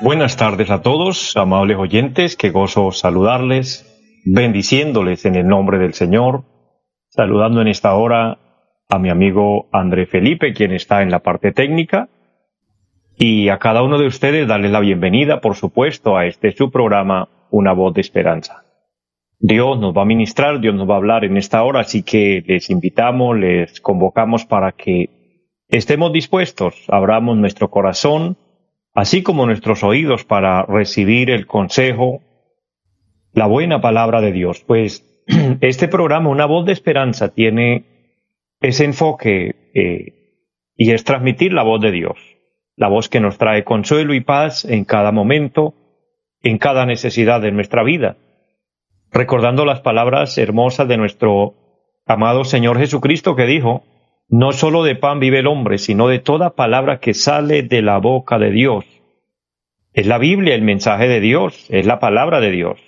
Buenas tardes a todos, amables oyentes, qué gozo saludarles, bendiciéndoles en el nombre del Señor, saludando en esta hora a mi amigo André Felipe, quien está en la parte técnica, y a cada uno de ustedes darles la bienvenida, por supuesto, a este su programa, Una voz de esperanza. Dios nos va a ministrar, Dios nos va a hablar en esta hora, así que les invitamos, les convocamos para que estemos dispuestos, abramos nuestro corazón, así como nuestros oídos para recibir el consejo, la buena palabra de Dios. Pues este programa, Una voz de esperanza, tiene ese enfoque eh, y es transmitir la voz de Dios, la voz que nos trae consuelo y paz en cada momento, en cada necesidad de nuestra vida. Recordando las palabras hermosas de nuestro amado Señor Jesucristo que dijo, no solo de pan vive el hombre, sino de toda palabra que sale de la boca de Dios. Es la Biblia el mensaje de Dios, es la palabra de Dios,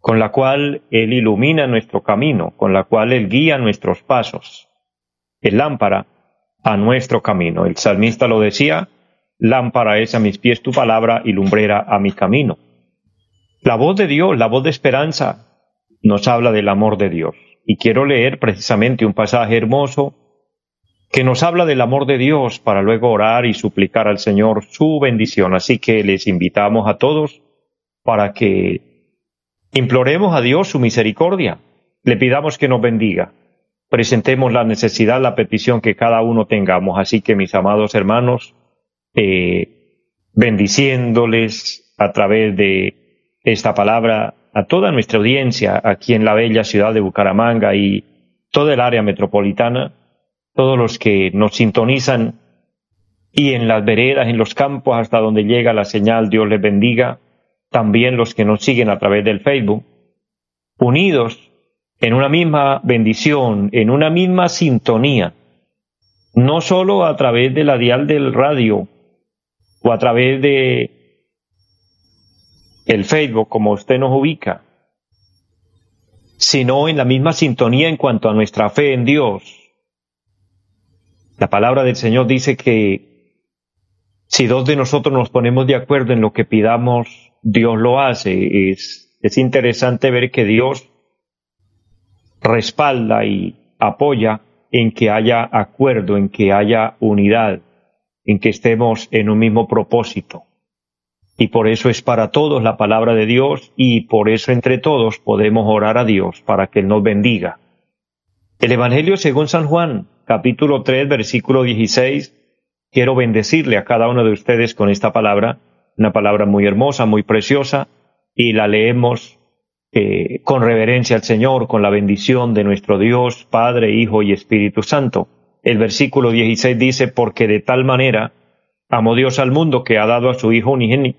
con la cual Él ilumina nuestro camino, con la cual Él guía nuestros pasos. Es lámpara a nuestro camino. El salmista lo decía, lámpara es a mis pies tu palabra y lumbrera a mi camino. La voz de Dios, la voz de esperanza, nos habla del amor de Dios. Y quiero leer precisamente un pasaje hermoso que nos habla del amor de Dios para luego orar y suplicar al Señor su bendición. Así que les invitamos a todos para que imploremos a Dios su misericordia, le pidamos que nos bendiga, presentemos la necesidad, la petición que cada uno tengamos. Así que mis amados hermanos, eh, bendiciéndoles a través de esta palabra a toda nuestra audiencia aquí en la bella ciudad de Bucaramanga y toda el área metropolitana, todos los que nos sintonizan y en las veredas, en los campos hasta donde llega la señal, Dios les bendiga, también los que nos siguen a través del Facebook, unidos en una misma bendición, en una misma sintonía, no solo a través de la dial del radio o a través de el Facebook como usted nos ubica, sino en la misma sintonía en cuanto a nuestra fe en Dios, la palabra del Señor dice que si dos de nosotros nos ponemos de acuerdo en lo que pidamos, Dios lo hace. Es, es interesante ver que Dios respalda y apoya en que haya acuerdo, en que haya unidad, en que estemos en un mismo propósito. Y por eso es para todos la palabra de Dios y por eso entre todos podemos orar a Dios para que Él nos bendiga. El Evangelio según San Juan capítulo 3, versículo 16. Quiero bendecirle a cada uno de ustedes con esta palabra, una palabra muy hermosa, muy preciosa, y la leemos eh, con reverencia al Señor, con la bendición de nuestro Dios, Padre, Hijo y Espíritu Santo. El versículo 16 dice, porque de tal manera amó Dios al mundo que ha dado a su Hijo unigénito,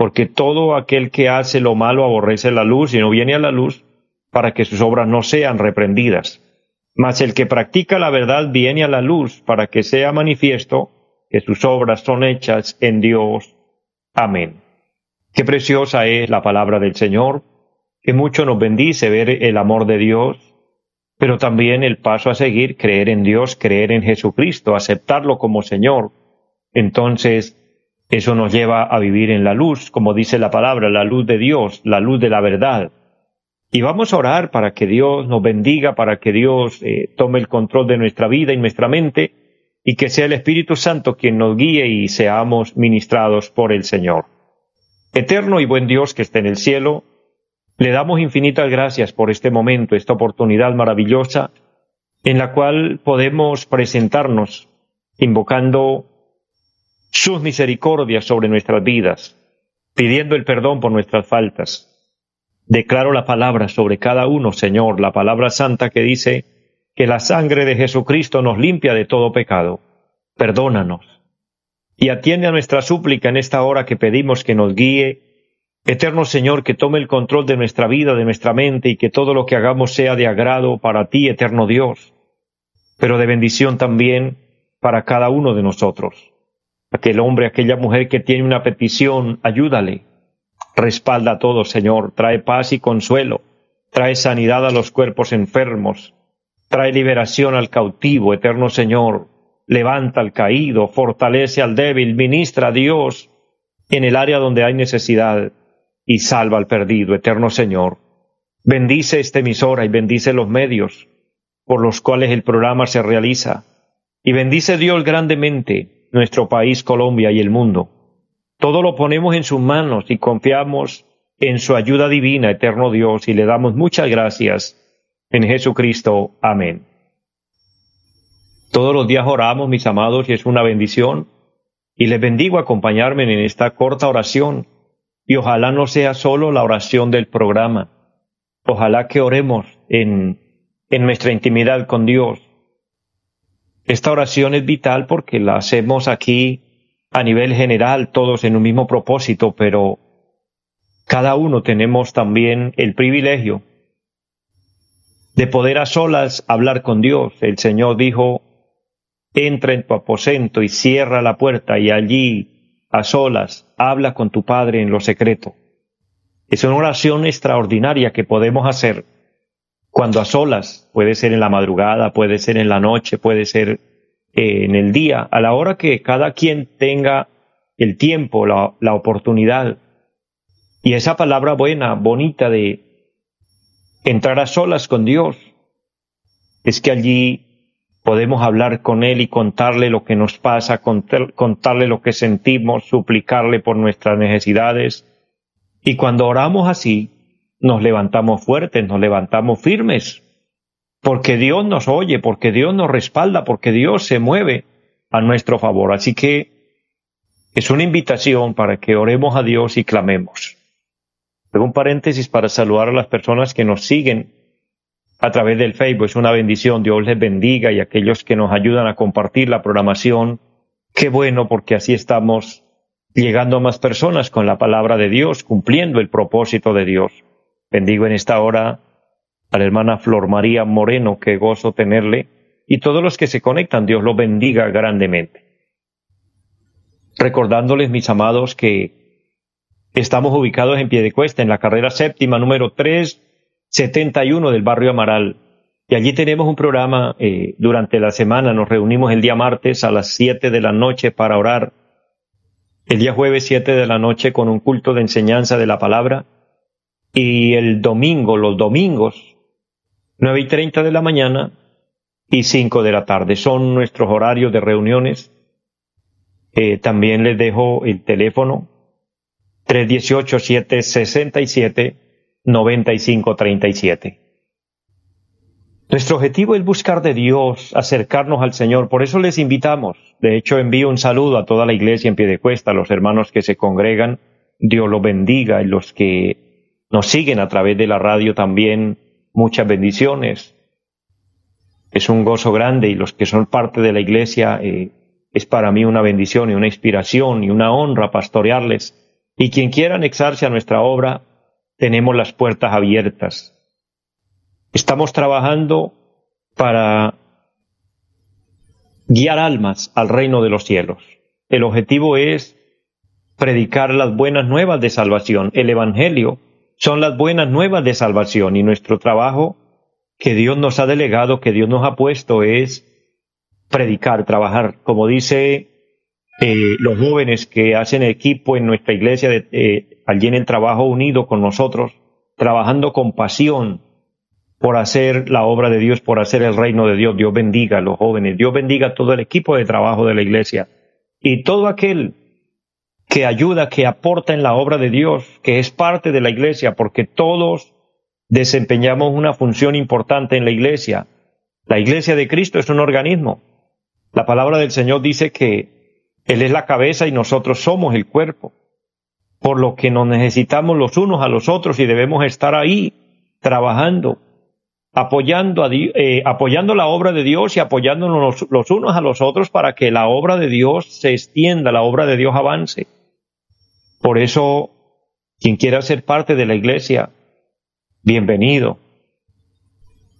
Porque todo aquel que hace lo malo aborrece la luz y no viene a la luz para que sus obras no sean reprendidas. Mas el que practica la verdad viene a la luz para que sea manifiesto que sus obras son hechas en Dios. Amén. Qué preciosa es la palabra del Señor, que mucho nos bendice ver el amor de Dios, pero también el paso a seguir, creer en Dios, creer en Jesucristo, aceptarlo como Señor. Entonces, eso nos lleva a vivir en la luz, como dice la palabra, la luz de Dios, la luz de la verdad. Y vamos a orar para que Dios nos bendiga, para que Dios eh, tome el control de nuestra vida y nuestra mente, y que sea el Espíritu Santo quien nos guíe y seamos ministrados por el Señor. Eterno y buen Dios que está en el cielo, le damos infinitas gracias por este momento, esta oportunidad maravillosa en la cual podemos presentarnos invocando sus misericordias sobre nuestras vidas, pidiendo el perdón por nuestras faltas. Declaro la palabra sobre cada uno, Señor, la palabra santa que dice que la sangre de Jesucristo nos limpia de todo pecado. Perdónanos. Y atiende a nuestra súplica en esta hora que pedimos que nos guíe. Eterno Señor, que tome el control de nuestra vida, de nuestra mente, y que todo lo que hagamos sea de agrado para ti, eterno Dios, pero de bendición también para cada uno de nosotros. Aquel hombre, aquella mujer que tiene una petición, ayúdale. Respalda a todos, Señor. Trae paz y consuelo. Trae sanidad a los cuerpos enfermos. Trae liberación al cautivo, eterno Señor. Levanta al caído, fortalece al débil, ministra a Dios en el área donde hay necesidad y salva al perdido, eterno Señor. Bendice esta emisora y bendice los medios por los cuales el programa se realiza. Y bendice Dios grandemente nuestro país Colombia y el mundo. Todo lo ponemos en sus manos y confiamos en su ayuda divina, eterno Dios, y le damos muchas gracias en Jesucristo. Amén. Todos los días oramos, mis amados, y es una bendición. Y les bendigo acompañarme en esta corta oración. Y ojalá no sea solo la oración del programa. Ojalá que oremos en, en nuestra intimidad con Dios esta oración es vital porque la hacemos aquí a nivel general, todos en un mismo propósito, pero cada uno tenemos también el privilegio de poder a solas hablar con Dios. El Señor dijo, entra en tu aposento y cierra la puerta y allí a solas habla con tu Padre en lo secreto. Es una oración extraordinaria que podemos hacer cuando a solas, puede ser en la madrugada, puede ser en la noche, puede ser eh, en el día, a la hora que cada quien tenga el tiempo, la, la oportunidad. Y esa palabra buena, bonita de entrar a solas con Dios, es que allí podemos hablar con Él y contarle lo que nos pasa, contarle lo que sentimos, suplicarle por nuestras necesidades. Y cuando oramos así, nos levantamos fuertes, nos levantamos firmes, porque Dios nos oye, porque Dios nos respalda, porque Dios se mueve a nuestro favor. Así que es una invitación para que oremos a Dios y clamemos. Luego un paréntesis para saludar a las personas que nos siguen a través del Facebook. Es una bendición. Dios les bendiga y aquellos que nos ayudan a compartir la programación. Qué bueno porque así estamos llegando a más personas con la palabra de Dios, cumpliendo el propósito de Dios. Bendigo en esta hora a la hermana Flor María Moreno, que gozo tenerle, y todos los que se conectan, Dios los bendiga grandemente. Recordándoles, mis amados, que estamos ubicados en Piedecuesta, en la carrera séptima número 371 del barrio Amaral. Y allí tenemos un programa eh, durante la semana, nos reunimos el día martes a las 7 de la noche para orar, el día jueves 7 de la noche con un culto de enseñanza de la palabra, y el domingo, los domingos, 9 y 30 de la mañana y 5 de la tarde. Son nuestros horarios de reuniones. Eh, también les dejo el teléfono 318-767-9537. Nuestro objetivo es buscar de Dios, acercarnos al Señor. Por eso les invitamos. De hecho, envío un saludo a toda la iglesia en pie de cuesta, a los hermanos que se congregan. Dios los bendiga y los que nos siguen a través de la radio también muchas bendiciones. Es un gozo grande y los que son parte de la iglesia eh, es para mí una bendición y una inspiración y una honra pastorearles. Y quien quiera anexarse a nuestra obra, tenemos las puertas abiertas. Estamos trabajando para guiar almas al reino de los cielos. El objetivo es predicar las buenas nuevas de salvación, el Evangelio, son las buenas nuevas de salvación y nuestro trabajo que Dios nos ha delegado, que Dios nos ha puesto es predicar, trabajar. Como dice eh, los jóvenes que hacen equipo en nuestra iglesia, de, eh, allí en el trabajo unido con nosotros, trabajando con pasión, por hacer la obra de Dios, por hacer el reino de Dios. Dios bendiga a los jóvenes, Dios bendiga a todo el equipo de trabajo de la iglesia y todo aquel que ayuda, que aporta en la obra de Dios, que es parte de la iglesia, porque todos desempeñamos una función importante en la iglesia. La iglesia de Cristo es un organismo. La palabra del Señor dice que Él es la cabeza y nosotros somos el cuerpo, por lo que nos necesitamos los unos a los otros y debemos estar ahí trabajando, apoyando, a, eh, apoyando la obra de Dios y apoyándonos los unos a los otros para que la obra de Dios se extienda, la obra de Dios avance. Por eso, quien quiera ser parte de la iglesia, bienvenido.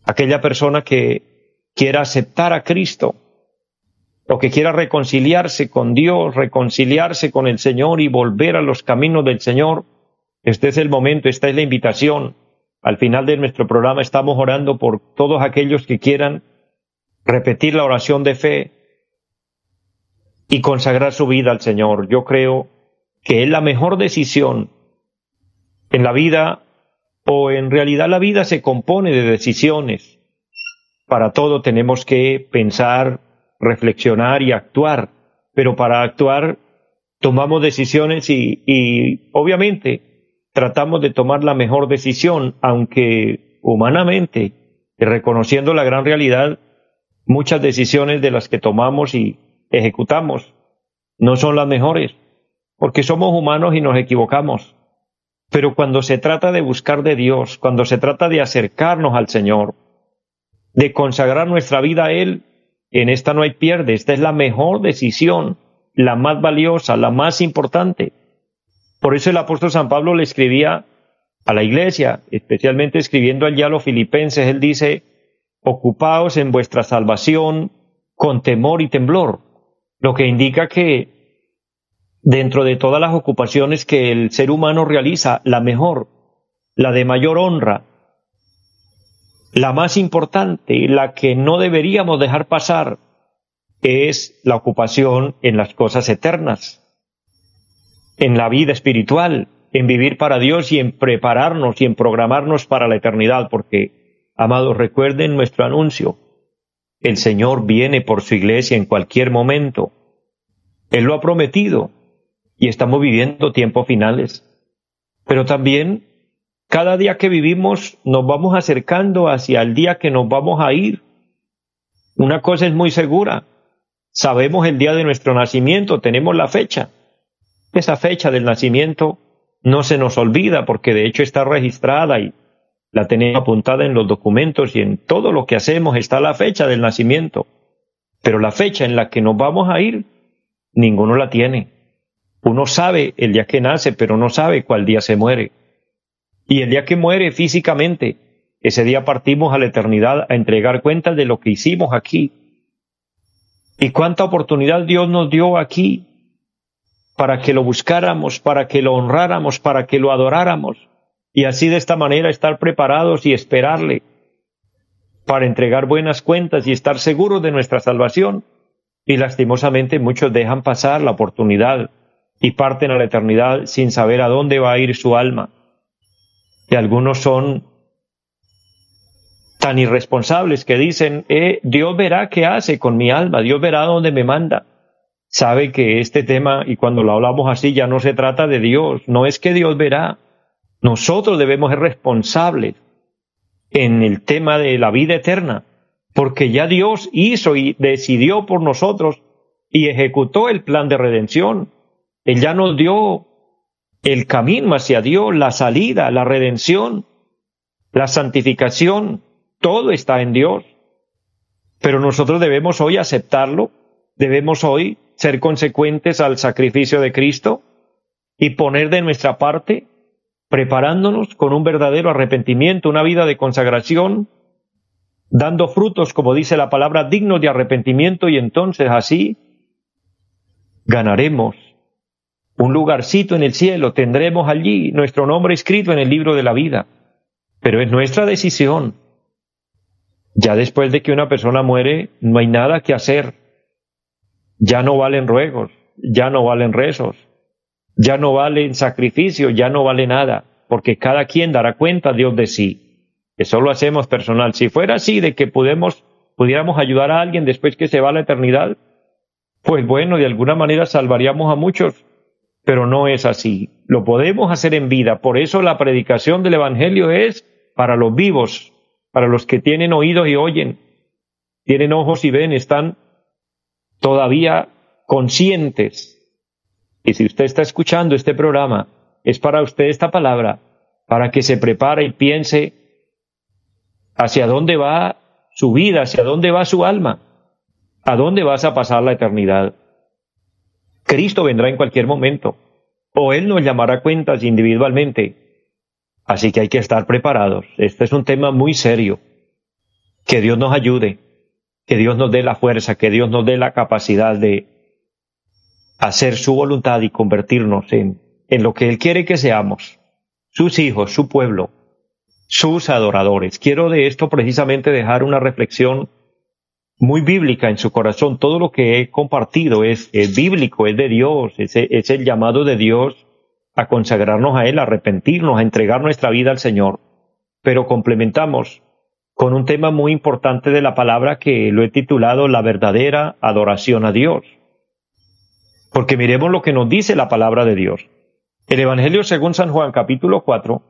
Aquella persona que quiera aceptar a Cristo o que quiera reconciliarse con Dios, reconciliarse con el Señor y volver a los caminos del Señor, este es el momento, esta es la invitación. Al final de nuestro programa estamos orando por todos aquellos que quieran repetir la oración de fe y consagrar su vida al Señor. Yo creo que es la mejor decisión en la vida o en realidad la vida se compone de decisiones. Para todo tenemos que pensar, reflexionar y actuar, pero para actuar tomamos decisiones y, obviamente tratamos de tomar la mejor decisión, aunque humanamente, y reconociendo la gran realidad, muchas decisiones de las que tomamos y ejecutamos no son las mejores porque somos humanos y nos equivocamos. Pero cuando se trata de buscar de Dios, cuando se trata de acercarnos al Señor, de consagrar nuestra vida a Él, en esta no hay pierde, esta es la mejor decisión, la más valiosa, la más importante. Por eso el apóstol San Pablo le escribía a la iglesia, especialmente escribiendo allá a los filipenses, él dice, ocupaos en vuestra salvación con temor y temblor, lo que indica que dentro de todas las ocupaciones que el ser humano realiza, la mejor, la de mayor honra, la más importante la que no deberíamos dejar pasar es la ocupación en las cosas eternas, en la vida espiritual, en vivir para Dios y en prepararnos y en programarnos para la eternidad, porque, amados, recuerden nuestro anuncio, el Señor viene por su iglesia en cualquier momento. Él lo ha prometido, y estamos viviendo tiempos finales. Pero también cada día que vivimos nos vamos acercando hacia el día que nos vamos a ir. Una cosa es muy segura, sabemos el día de nuestro nacimiento, tenemos la fecha. Esa fecha del nacimiento no se nos olvida porque de hecho está registrada y la tenemos apuntada en los documentos y en todo lo que hacemos está la fecha del nacimiento. Pero la fecha en la que nos vamos a ir, ninguno la tiene. Uno sabe el día que nace, pero no sabe cuál día se muere. Y el día que muere físicamente, ese día partimos a la eternidad a entregar cuentas de lo que hicimos aquí. Y cuánta oportunidad Dios nos dio aquí para que lo buscáramos, para que lo honráramos, para que lo adoráramos, y así de esta manera estar preparados y esperarle para entregar buenas cuentas y estar seguros de nuestra salvación. Y lastimosamente muchos dejan pasar la oportunidad y parten a la eternidad sin saber a dónde va a ir su alma. Y algunos son tan irresponsables que dicen, eh, Dios verá qué hace con mi alma, Dios verá dónde me manda. Sabe que este tema, y cuando lo hablamos así, ya no se trata de Dios, no es que Dios verá. Nosotros debemos ser responsables en el tema de la vida eterna, porque ya Dios hizo y decidió por nosotros y ejecutó el plan de redención. Él ya nos dio el camino hacia Dios, la salida, la redención, la santificación, todo está en Dios. Pero nosotros debemos hoy aceptarlo, debemos hoy ser consecuentes al sacrificio de Cristo y poner de nuestra parte, preparándonos con un verdadero arrepentimiento, una vida de consagración, dando frutos, como dice la palabra, dignos de arrepentimiento y entonces así ganaremos un lugarcito en el cielo, tendremos allí nuestro nombre escrito en el libro de la vida. Pero es nuestra decisión. Ya después de que una persona muere, no hay nada que hacer. Ya no valen ruegos, ya no valen rezos, ya no valen sacrificios, ya no vale nada, porque cada quien dará cuenta Dios de sí. Eso lo hacemos personal. Si fuera así, de que pudiéramos ayudar a alguien después que se va a la eternidad, pues bueno, de alguna manera salvaríamos a muchos, pero no es así. Lo podemos hacer en vida. Por eso la predicación del Evangelio es para los vivos, para los que tienen oídos y oyen, tienen ojos y ven, están todavía conscientes. Y si usted está escuchando este programa, es para usted esta palabra, para que se prepare y piense hacia dónde va su vida, hacia dónde va su alma, a dónde vas a pasar la eternidad. Cristo vendrá en cualquier momento, o Él nos llamará cuentas individualmente. Así que hay que estar preparados. Este es un tema muy serio. Que Dios nos ayude, que Dios nos dé la fuerza, que Dios nos dé la capacidad de hacer su voluntad y convertirnos en, en lo que Él quiere que seamos, sus hijos, su pueblo, sus adoradores. Quiero de esto precisamente dejar una reflexión muy bíblica en su corazón. Todo lo que he compartido es, bíblico, es de Dios, es, el llamado de Dios a consagrarnos a Él, a arrepentirnos, a entregar nuestra vida al Señor. Pero complementamos con un tema muy importante de la palabra que lo he titulado La verdadera adoración a Dios. Porque miremos lo que nos dice la palabra de Dios. El Evangelio según San Juan capítulo 4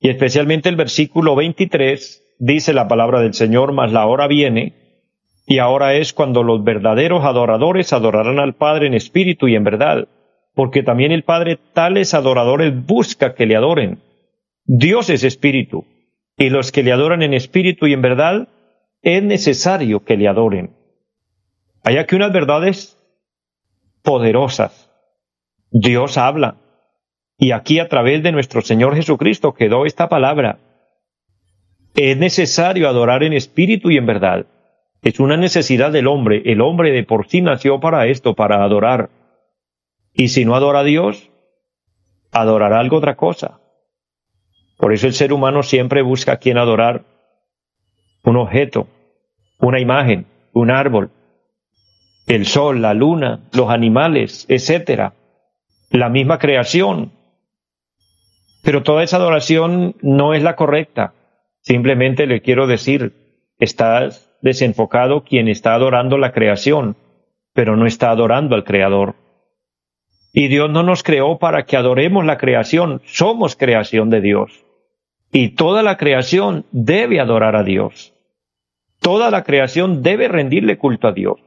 y especialmente el versículo 23 dice la palabra del Señor, mas la hora viene y ahora es cuando los verdaderos adoradores adorarán al Padre en espíritu y en verdad, porque también el Padre tales adoradores busca que le adoren. Dios es espíritu, y los que le adoran en espíritu y en verdad, es necesario que le adoren. Hay aquí unas verdades poderosas. Dios habla, y aquí a través de nuestro Señor Jesucristo quedó esta palabra. Es necesario adorar en espíritu y en verdad. Es una necesidad del hombre. El hombre de por sí nació para esto, para adorar. Y si no adora a Dios, adorará algo otra cosa. Por eso el ser humano siempre busca a quien adorar. Un objeto, una imagen, un árbol, el sol, la luna, los animales, etcétera, la misma creación. Pero toda esa adoración no es la correcta. Simplemente le quiero decir, estás desenfocado quien está adorando la creación, pero no está adorando al Creador. Y Dios no nos creó para que adoremos la creación, somos creación de Dios. Y toda la creación debe adorar a Dios. Toda la creación debe rendirle culto a Dios.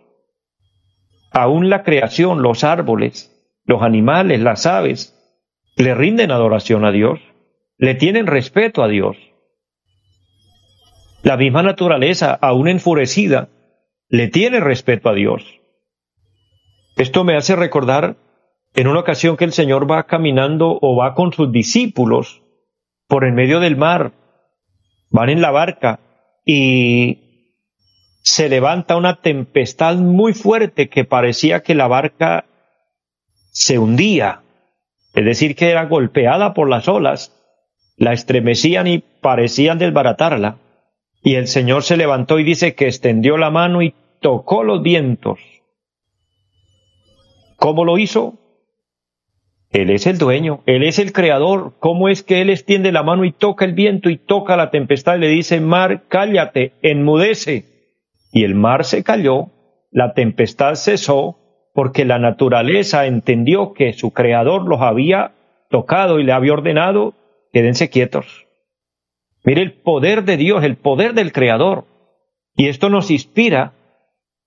Aún la creación, los árboles, los animales, las aves, le rinden adoración a Dios, le tienen respeto a Dios. La misma naturaleza, aún enfurecida, le tiene respeto a Dios. Esto me hace recordar en una ocasión que el Señor va caminando o va con sus discípulos por el medio del mar, van en la barca y se levanta una tempestad muy fuerte que parecía que la barca se hundía, es decir, que era golpeada por las olas, la estremecían y parecían desbaratarla. Y el Señor se levantó y dice que extendió la mano y tocó los vientos. ¿Cómo lo hizo? Él es el dueño, Él es el creador. ¿Cómo es que Él extiende la mano y toca el viento y toca la tempestad y le dice, mar, cállate, enmudece? Y el mar se calló, la tempestad cesó, porque la naturaleza entendió que su creador los había tocado y le había ordenado, quédense quietos. Mire el poder de Dios, el poder del Creador. Y esto nos inspira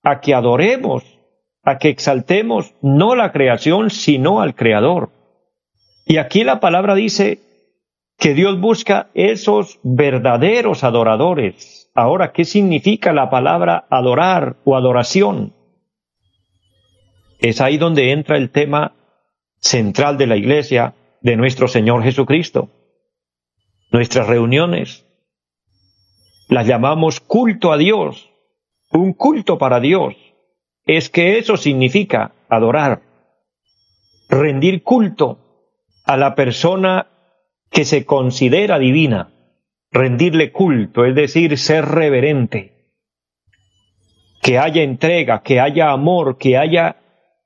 a que adoremos, a que exaltemos no la creación, sino al Creador. Y aquí la palabra dice que Dios busca esos verdaderos adoradores. Ahora, ¿qué significa la palabra adorar o adoración? Es ahí donde entra el tema central de la iglesia de nuestro Señor Jesucristo nuestras reuniones. Las llamamos culto a Dios, un culto para Dios. Es que eso significa adorar, rendir culto a la persona que se considera divina, rendirle culto, es decir, ser reverente, que haya entrega, que haya amor, que haya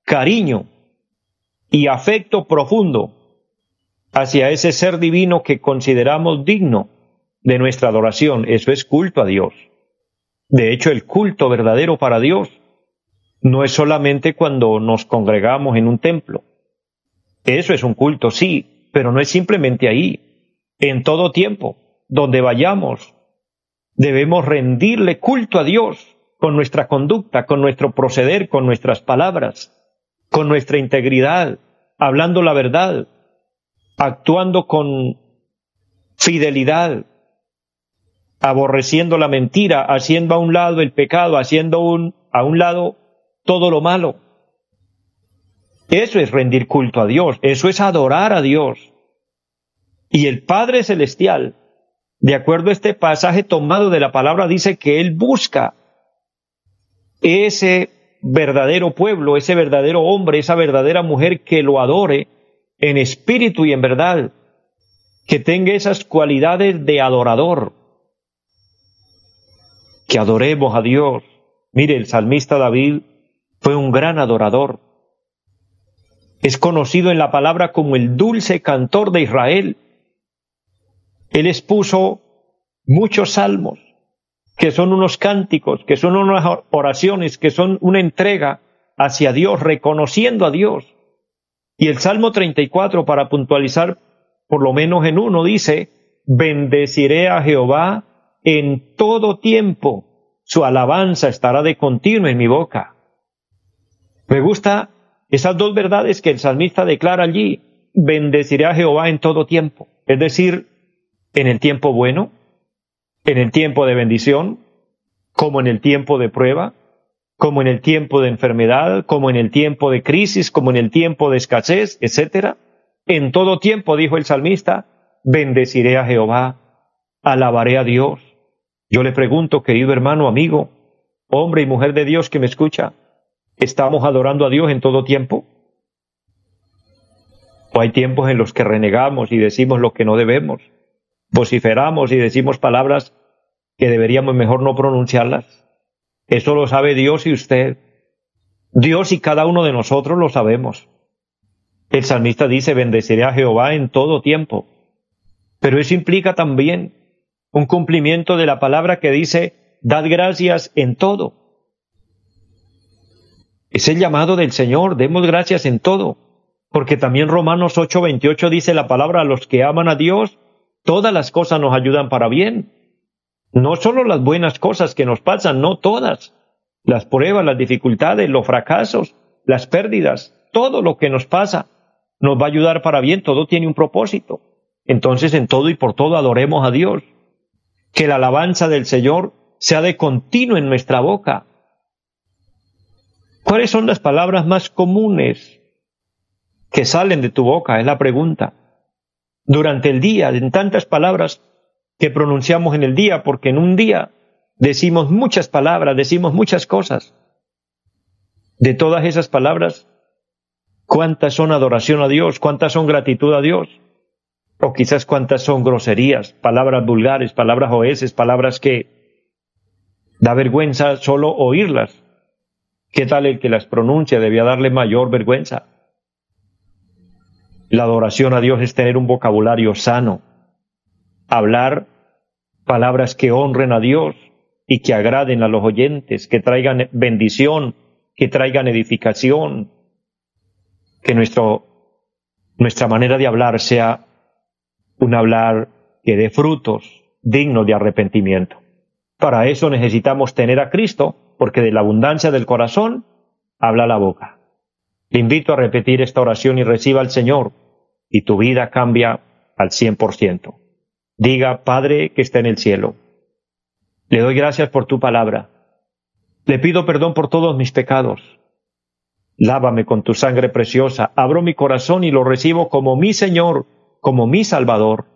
cariño y afecto profundo hacia ese ser divino que consideramos digno de nuestra adoración. Eso es culto a Dios. De hecho, el culto verdadero para Dios no es solamente cuando nos congregamos en un templo. Eso es un culto, sí, pero no es simplemente ahí. En todo tiempo, donde vayamos, debemos rendirle culto a Dios con nuestra conducta, con nuestro proceder, con nuestras palabras, con nuestra integridad, hablando la verdad, actuando con fidelidad, aborreciendo la mentira, haciendo a un lado el pecado, haciendo un, a un lado todo lo malo. Eso es rendir culto a Dios, eso es adorar a Dios. Y el Padre Celestial, de acuerdo a este pasaje tomado de la palabra, dice que Él busca ese verdadero pueblo, ese verdadero hombre, esa verdadera mujer que lo adore en espíritu y en verdad, que tenga esas cualidades de adorador, que adoremos a Dios. Mire, el salmista David fue un gran adorador. Es conocido en la palabra como el dulce cantor de Israel. Él expuso muchos salmos, que son unos cánticos, que son unas oraciones, que son una entrega hacia Dios, reconociendo a Dios. Y el Salmo 34, para puntualizar por lo menos en uno, dice, bendeciré a Jehová en todo tiempo, su alabanza estará de continuo en mi boca. Me gusta esas dos verdades que el salmista declara allí, bendeciré a Jehová en todo tiempo, es decir, en el tiempo bueno, en el tiempo de bendición, como en el tiempo de prueba, como en el tiempo de enfermedad, como en el tiempo de crisis, como en el tiempo de escasez, etc. En todo tiempo, dijo el salmista, bendeciré a Jehová, alabaré a Dios. Yo le pregunto, querido hermano, amigo, hombre y mujer de Dios que me escucha, ¿estamos adorando a Dios en todo tiempo? ¿O hay tiempos en los que renegamos y decimos lo que no debemos? vociferamos y decimos palabras que deberíamos mejor no pronunciarlas. Eso lo sabe Dios y usted. Dios y cada uno de nosotros lo sabemos. El salmista dice, bendeciré a Jehová en todo tiempo. Pero eso implica también un cumplimiento de la palabra que dice, dad gracias en todo. Es el llamado del Señor, demos gracias en todo. Porque también Romanos 8:28 dice la palabra, a los que aman a Dios, todas las cosas nos ayudan para bien. No solo las buenas cosas que nos pasan, no todas. Las pruebas, las dificultades, los fracasos, las pérdidas, todo lo que nos pasa nos va a ayudar para bien, todo tiene un propósito. Entonces en todo y por todo adoremos a Dios. Que la alabanza del Señor sea de continuo en nuestra boca. ¿Cuáles son las palabras más comunes que salen de tu boca? Es la pregunta durante el día, en tantas palabras que pronunciamos en el día, porque en un día decimos muchas palabras, decimos muchas cosas. De todas esas palabras, ¿cuántas son adoración a Dios? ¿Cuántas son gratitud a Dios? O quizás cuántas son groserías, palabras vulgares, palabras oeces, palabras que da vergüenza solo oírlas. ¿Qué tal el que las pronuncia? Debía darle mayor vergüenza. La adoración a Dios es tener un vocabulario sano, hablar palabras que honren a Dios y que agraden a los oyentes, que traigan bendición, que traigan edificación, que nuestra manera de hablar sea un hablar que dé frutos dignos de arrepentimiento. Para eso necesitamos tener a Cristo, porque de la abundancia del corazón habla la boca. Le invito a repetir esta oración y reciba al Señor y tu vida cambia al cien por ciento. Diga, Padre que está en el cielo, le doy gracias por tu palabra. Le pido perdón por todos mis pecados. Lávame con tu sangre preciosa, abro mi corazón y lo recibo como mi Señor, como mi Salvador.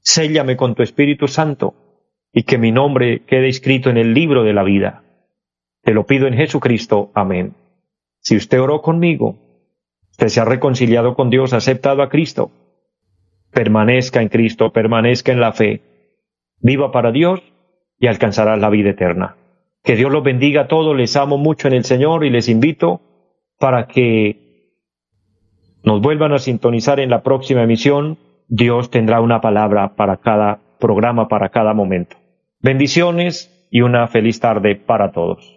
Séllame con tu Espíritu Santo y que mi nombre quede escrito en el libro de la vida. Te lo pido en Jesucristo. Amén. Si usted oró conmigo, Usted se ha reconciliado con Dios, ha aceptado a Cristo. Permanezca en Cristo, permanezca en la fe. Viva para Dios y alcanzará la vida eterna. Que Dios los bendiga a todos, les amo mucho en el Señor y les invito para que nos vuelvan a sintonizar en la próxima emisión. Dios tendrá una palabra para cada programa para cada momento. Bendiciones y una feliz tarde para todos.